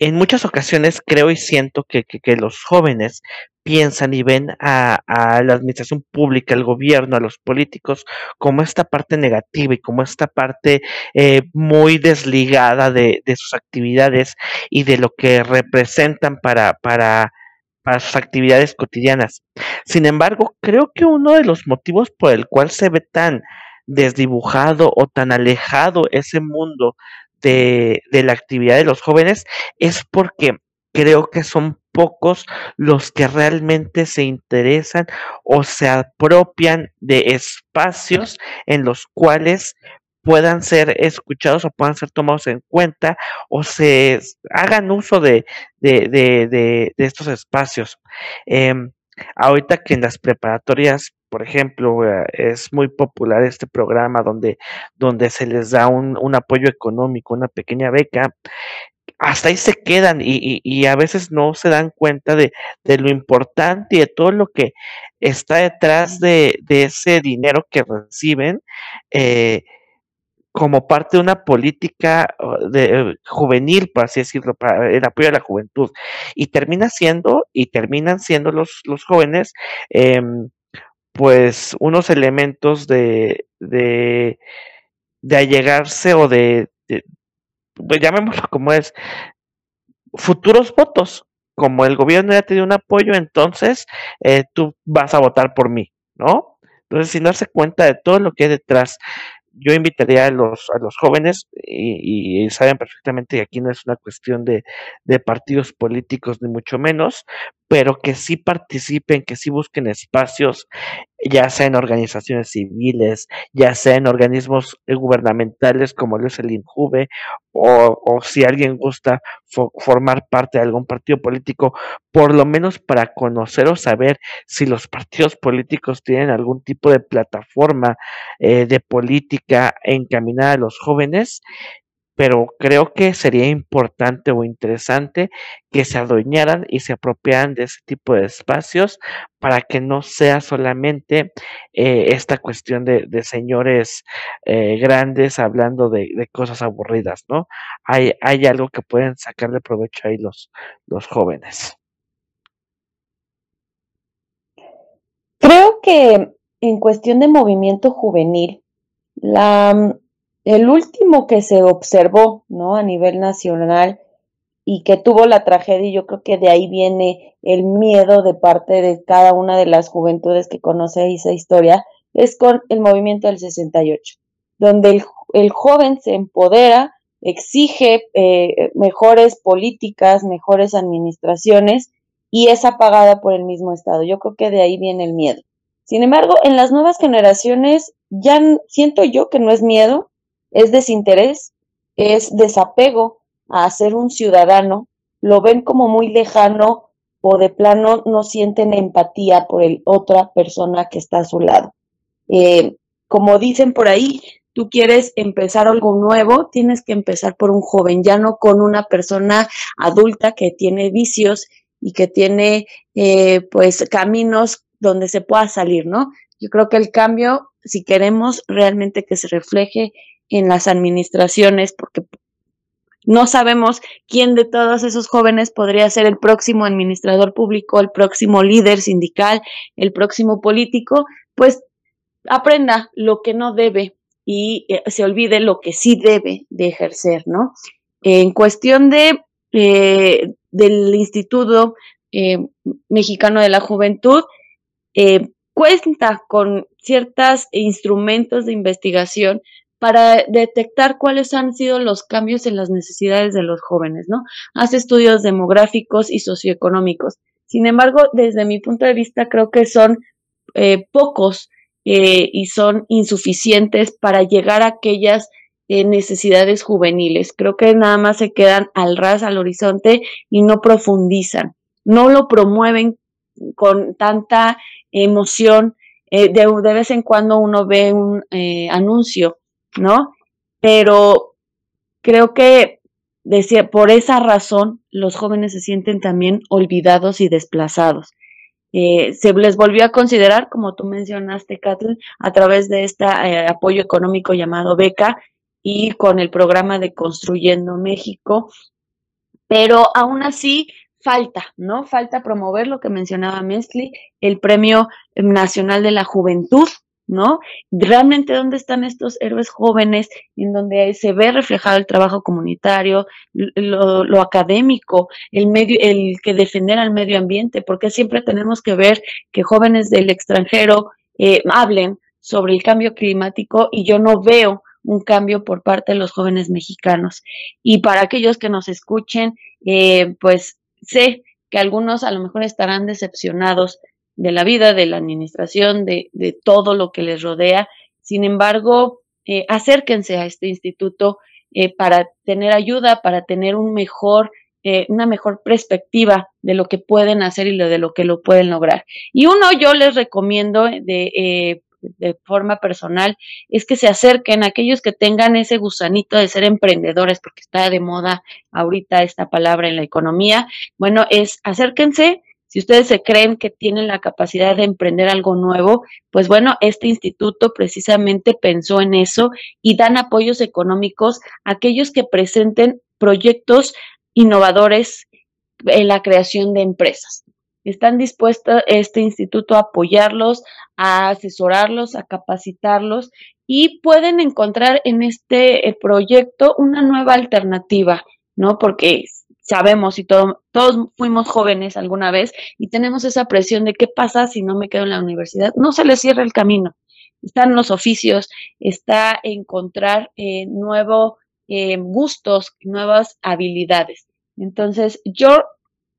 en muchas ocasiones creo y siento que, que, los jóvenes piensan y ven a, la administración pública, al gobierno, a los políticos, como esta parte negativa y como esta parte eh, muy desligada de, de, sus actividades y de lo que representan para, para, para sus actividades cotidianas. Sin embargo, creo que uno de los motivos por el cual se ve tan desdibujado o tan alejado ese mundo de, de la actividad de los jóvenes es porque creo que son pocos los que realmente se interesan o se apropian de espacios en los cuales puedan ser escuchados o puedan ser tomados en cuenta o se hagan uso de, de, de, estos espacios. Eh, ahorita que en las preparatorias por ejemplo, eh, es muy popular este programa donde, donde se les da un, un apoyo económico, una pequeña beca, hasta ahí se quedan y, y, y, a veces no se dan cuenta de, de, lo importante y de todo lo que está detrás de, de ese dinero que reciben eh, como parte de una política de, eh, juvenil, por así decirlo, para el apoyo a la juventud. Y termina siendo, y terminan siendo los, los jóvenes, eh, pues unos elementos de, de, de allegarse o de, de pues llamémoslo como es, futuros votos. Como el gobierno ya te dio un apoyo, entonces eh, tú vas a votar por mí, ¿no? Entonces, sin darse cuenta de todo lo que hay detrás yo invitaría a los, a los jóvenes y, saben perfectamente que aquí no es una cuestión de, de, partidos políticos ni mucho menos, pero que sí participen, que sí busquen espacios, ya sea en organizaciones civiles, ya sea en organismos gubernamentales como es el INJUVE, o, o si alguien gusta fo formar parte de algún partido político, por lo menos para conocer o saber si los partidos políticos tienen algún tipo de plataforma eh, de política encaminada a los jóvenes pero creo que sería importante o interesante que se adueñaran y se apropiaran de ese tipo de espacios para que no sea solamente eh, esta cuestión de, de señores eh, grandes hablando de, de, cosas aburridas, ¿no? Hay, hay algo que pueden sacar de provecho ahí los, los jóvenes. Creo que en cuestión de movimiento juvenil, la el último que se observó, ¿no? A nivel nacional y que tuvo la tragedia, y yo creo que de ahí viene el miedo de parte de cada una de las juventudes que conoce esa historia, es con el movimiento del 68, donde el, el joven se empodera, exige eh, mejores políticas, mejores administraciones y es apagada por el mismo Estado. Yo creo que de ahí viene el miedo. Sin embargo, en las nuevas generaciones ya siento yo que no es miedo, es desinterés, es desapego a ser un ciudadano, lo ven como muy lejano o de plano no sienten empatía por el otra persona que está a su lado. Eh, como dicen por ahí, tú quieres empezar algo nuevo, tienes que empezar por un joven, ya no con una persona adulta que tiene vicios y que tiene eh, pues caminos donde se pueda salir, ¿no? Yo creo que el cambio, si queremos realmente que se refleje en las administraciones, porque no sabemos quién de todos esos jóvenes podría ser el próximo administrador público, el próximo líder sindical, el próximo político, pues aprenda lo que no debe y eh, se olvide lo que sí debe de ejercer, ¿no? En cuestión de eh, del Instituto eh, Mexicano de la Juventud, cuenta con ciertos instrumentos de investigación para detectar cuáles han sido los cambios en las necesidades de los jóvenes, ¿no? Hace estudios demográficos y socioeconómicos. Sin embargo, desde mi punto de vista, creo que son eh, pocos eh, y son insuficientes para llegar a aquellas eh, necesidades juveniles. Creo que nada más se quedan al ras, al horizonte y no profundizan, no lo promueven con tanta emoción. Eh, de, de, vez en cuando uno ve un eh, anuncio, ¿no? Pero creo que decía, por esa razón los jóvenes se sienten también olvidados y desplazados. Eh, se les volvió a considerar, como tú mencionaste, Kathleen, a través de este apoyo económico llamado beca y con el programa de Construyendo México, pero aún así falta, ¿no? Falta promover lo que mencionaba Mesli, el Premio Nacional de la Juventud, ¿no? Realmente, ¿dónde están estos héroes jóvenes en donde se ve reflejado el trabajo comunitario, lo, académico, el medio, el que defender al medio ambiente? Porque siempre tenemos que ver que jóvenes del extranjero eh, hablen sobre el cambio climático y yo no veo un cambio por parte de los jóvenes mexicanos. Y para aquellos que nos escuchen, eh, pues sé que algunos a lo mejor estarán decepcionados de la vida, de la administración, de, de todo lo que les rodea. Sin embargo, eh, acérquense a este instituto eh, para tener ayuda, para tener un mejor, eh, una mejor perspectiva de lo que pueden hacer y de lo que lo pueden lograr. Y uno yo les recomiendo de, de forma personal es que se acerquen a aquellos que tengan ese gusanito de ser emprendedores, porque está de moda ahorita esta palabra en la economía. Bueno, es acérquense, si ustedes se creen que tienen la capacidad de emprender algo nuevo, pues bueno, este instituto precisamente pensó en eso y dan apoyos económicos a aquellos que presenten proyectos innovadores en la creación de empresas. Están dispuestos este instituto a apoyarlos, a asesorarlos, a capacitarlos y pueden encontrar en este eh, proyecto una nueva alternativa, ¿no? Porque sabemos y todos fuimos jóvenes alguna vez y tenemos esa presión de qué pasa si no me quedo en la universidad. No se les cierra el camino. Están los oficios, está encontrar eh, nuevos eh, gustos, nuevas habilidades. Entonces, yo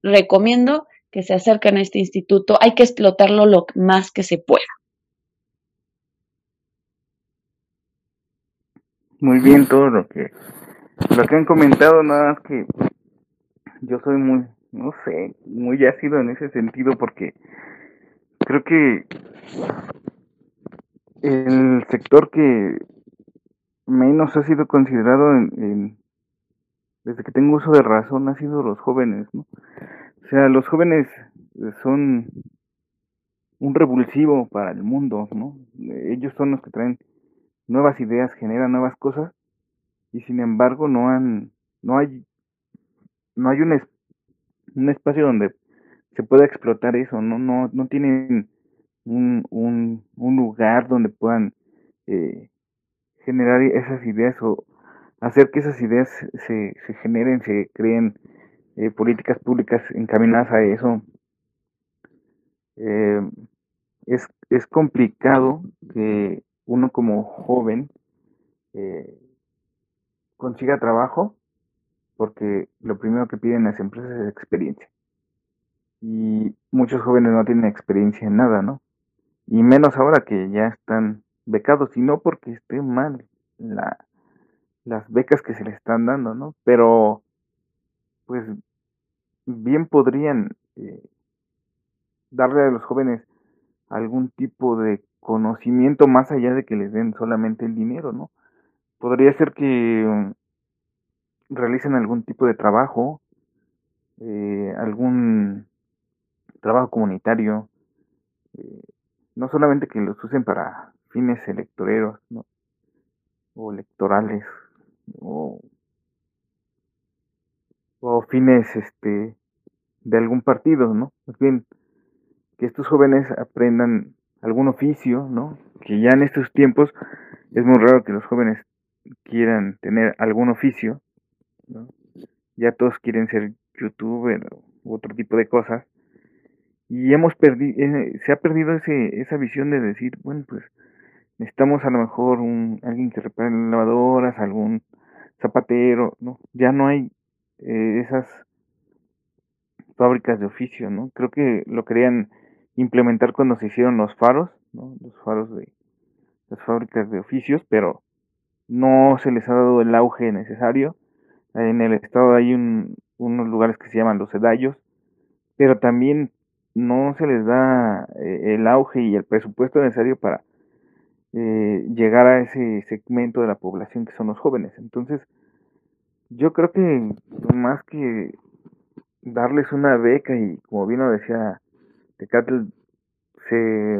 recomiendo que se acerquen a este instituto. Hay que explotarlo lo más que se pueda. Muy bien todo lo que lo que han comentado, nada más que yo soy muy, no sé, muy ácido en ese sentido porque creo que el sector que menos ha sido considerado en, desde que tengo uso de razón ha sido los jóvenes, ¿no? O sea, los jóvenes son un revulsivo para el mundo, ¿no? Ellos son los que traen nuevas ideas, generan nuevas cosas y sin embargo no han, no hay no hay un, un espacio donde se pueda explotar eso, no, no, no tienen un, un, lugar donde puedan eh, generar esas ideas o hacer que esas ideas se, se generen, se creen eh, políticas públicas encaminadas a eso. Eh, es, es complicado que uno como joven consiga trabajo porque lo primero que piden las empresas es experiencia. Y muchos jóvenes no tienen experiencia en nada, ¿no? Y menos ahora que ya están becados, y no porque esté mal la, las becas que se les están dando, ¿no? Pero, pues, bien podrían eh, darle a los jóvenes algún tipo de conocimiento más allá de que les den solamente el dinero, ¿no? Podría ser que realicen algún tipo de trabajo, eh, algún trabajo comunitario, eh, no solamente que los usen para fines electoreros o electorales o, o fines este de algún partido, ¿no? Más bien que estos jóvenes aprendan algún oficio, ¿no? Que ya en estos tiempos es muy raro que los jóvenes quieran tener algún oficio, ya todos quieren ser youtuber u otro tipo de cosas. Y hemos perdido, eh, se ha perdido ese, esa visión de decir, bueno, pues necesitamos a lo mejor un, alguien que repare lavadoras, algún zapatero, ¿no? Ya no hay eh, esas fábricas de oficio, ¿no? Creo que lo querían implementar cuando se hicieron los faros. Los faros de las fábricas de oficios, pero no se les ha dado el auge necesario. En el estado hay un, unos lugares que se llaman los sedallos, pero también no se les da eh, el auge y el presupuesto necesario para eh, llegar a ese segmento de la población que son los jóvenes. Entonces, yo creo que más que darles una beca y como bien lo decía Tecatl, se,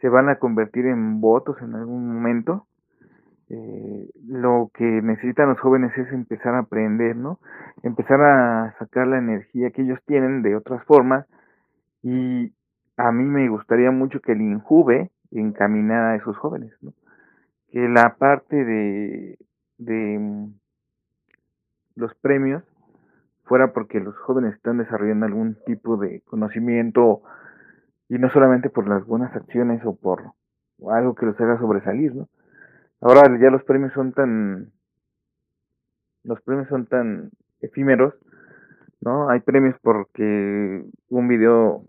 se van a convertir en votos en algún momento. Eh, lo que necesitan los jóvenes es empezar a aprender, ¿no? Empezar a sacar la energía que ellos tienen de otras formas y a mí me gustaría mucho que el INJUVE encaminara a esos jóvenes, ¿no? Que la parte de, de mm, los premios fuera porque los jóvenes están desarrollando algún tipo de conocimiento y no solamente por las buenas acciones o por algo que los haga sobresalir, ¿no? Ahora ya los premios son tan los premios son tan efímeros, ¿no? Hay premios porque un video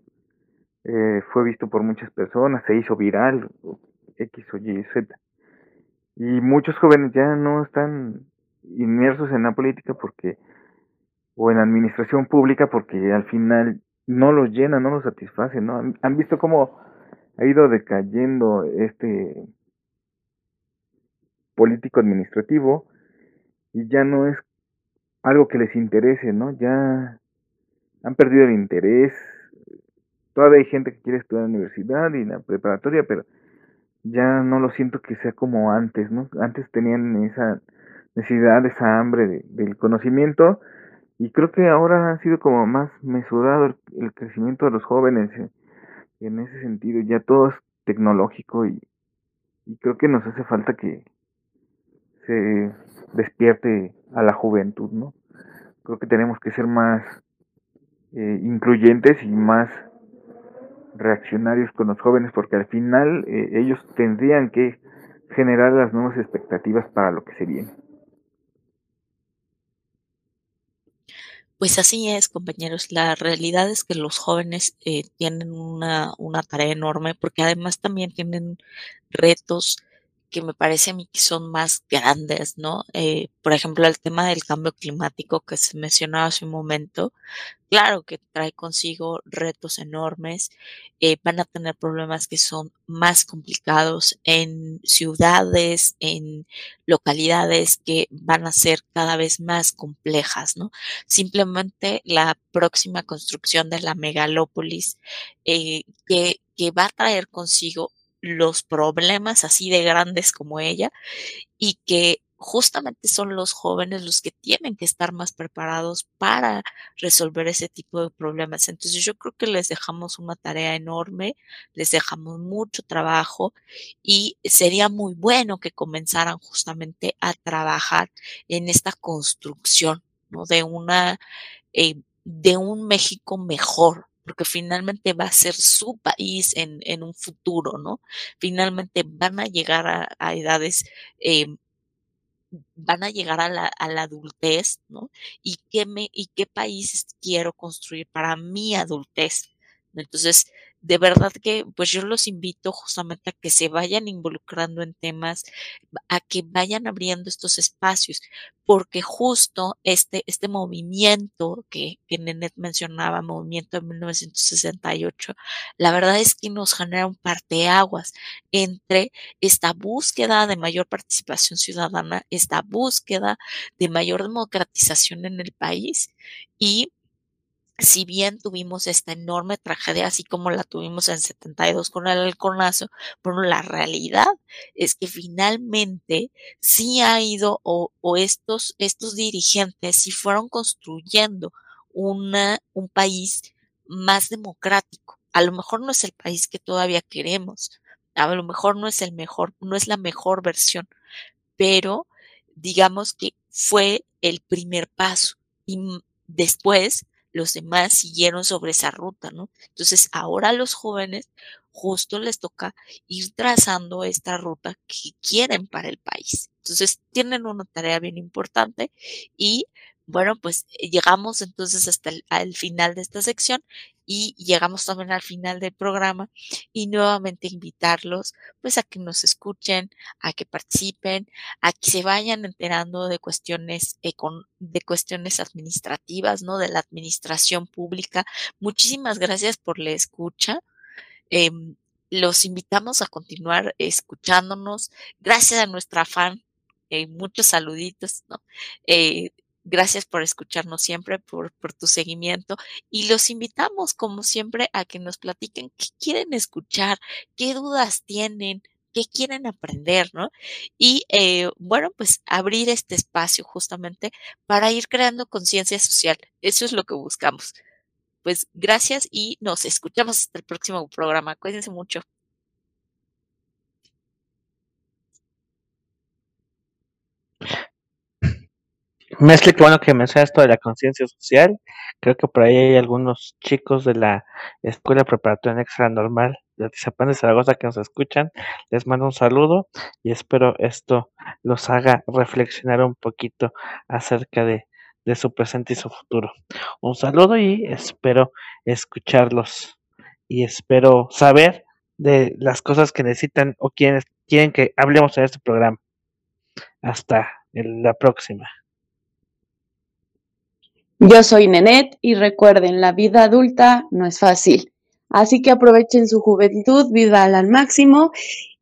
eh, fue visto por muchas personas, se hizo viral, X o Y, Z. Y muchos jóvenes ya no están inmersos en la política porque, o en la administración pública porque al final no los llena, no los satisface, ¿no? Han, han visto cómo ha ido decayendo este político administrativo y ya no es algo que les interese, ¿no? Ya han perdido el interés. Todavía hay gente que quiere estudiar en la universidad y en la preparatoria, pero ya no lo siento que sea como antes, ¿no? Antes tenían esa necesidad, esa hambre de, del conocimiento y creo que ahora ha sido como más mesurado el, crecimiento de los jóvenes en, ese sentido. Ya todo es tecnológico y creo que nos hace falta que se despierte a la juventud, ¿no? Creo que tenemos que ser más eh, incluyentes y más reaccionarios con los jóvenes porque al final eh, ellos tendrían que generar las nuevas expectativas para lo que se viene. Pues así es, compañeros. La realidad es que los jóvenes eh, tienen una, una, tarea enorme porque además también tienen retos que me parece a mí que son más grandes, ¿no? Eh, por ejemplo, el tema del cambio climático que se mencionaba hace un momento, claro que trae consigo retos enormes, eh, van a tener problemas que son más complicados en ciudades, en localidades que van a ser cada vez más complejas, ¿no? Simplemente la próxima construcción de la megalópolis eh, que, que va a traer consigo los problemas así de grandes como ella y que justamente son los jóvenes los que tienen que estar más preparados para resolver ese tipo de problemas. Entonces yo creo que les dejamos una tarea enorme, les dejamos mucho trabajo y sería muy bueno que comenzaran justamente a trabajar en esta construcción ¿no? de una eh, de un México mejor, porque finalmente va a ser su país en, en un futuro, ¿no? Finalmente van a llegar a, a edades, eh, van a llegar a la, a la, adultez, ¿no? ¿Y qué, me, ¿Y qué país quiero construir para mi adultez? Entonces, de verdad que pues yo los invito justamente a que se vayan involucrando en temas, a que vayan abriendo estos espacios, porque justo este, este movimiento que, que Nenet mencionaba, movimiento de 1968, la verdad es que nos genera un parteaguas entre esta búsqueda de mayor participación ciudadana, esta búsqueda de mayor democratización en el país y si bien tuvimos esta enorme tragedia, así como la tuvimos en 72 con el halconazo, bueno, la realidad es que finalmente sí ha ido o, o estos, estos dirigentes sí fueron construyendo una, un país más democrático. A lo mejor no es el país que todavía queremos, a lo mejor no es el mejor, no es la mejor versión, pero digamos que fue el primer paso y después los demás siguieron sobre esa ruta, ¿no? Entonces, ahora a los jóvenes justo les toca ir trazando esta ruta que quieren para el país. Entonces, tienen una tarea bien importante y bueno, pues llegamos entonces hasta el final de esta sección y llegamos también al final del programa y nuevamente invitarlos pues a que nos escuchen, a que participen, a que se vayan enterando de cuestiones de cuestiones administrativas, ¿no? De la administración pública. Muchísimas gracias por la escucha. Em, los invitamos a continuar escuchándonos. Gracias a nuestra fan. Eh, muchos saluditos, ¿no? Eh, Gracias por escucharnos siempre, por, tu seguimiento y los invitamos, como siempre, a que nos platiquen qué quieren escuchar, qué dudas tienen, qué quieren aprender, ¿no? Y eh, bueno, pues abrir este espacio justamente para ir creando conciencia social. Eso es lo que buscamos. Pues gracias y nos escuchamos hasta el próximo programa. Cuídense mucho. Qué bueno que mencionas esto de la conciencia social. Creo que por ahí hay algunos chicos de la Escuela Preparatoria Extra Normal de Atizapán de Zaragoza que nos escuchan. Les mando un saludo y espero esto los haga reflexionar un poquito acerca de, de su presente y su futuro. Un saludo y espero escucharlos y espero saber de las cosas que necesitan o quieren, quieren que hablemos en este programa. Hasta la próxima. Yo soy Nenet y recuerden, la vida adulta no es fácil. Así que aprovechen su juventud, vivan al máximo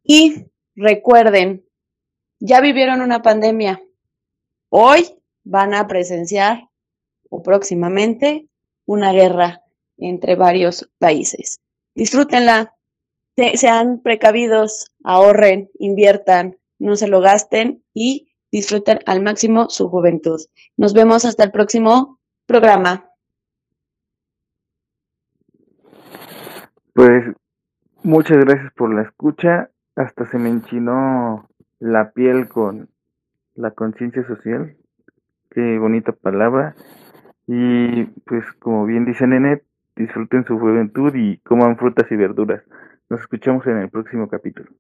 y recuerden, ya vivieron una pandemia. Hoy van a presenciar o próximamente una guerra entre varios países. Disfrútenla, sean precavidos, ahorren, inviertan, no se lo gasten y disfruten al máximo su juventud. Nos vemos hasta el próximo programa. Pues muchas gracias por la escucha. Hasta se me enchinó la piel con la conciencia social. Qué bonita palabra. Y pues como bien dice Nenet, disfruten su juventud y coman frutas y verduras. Nos escuchamos en el próximo capítulo.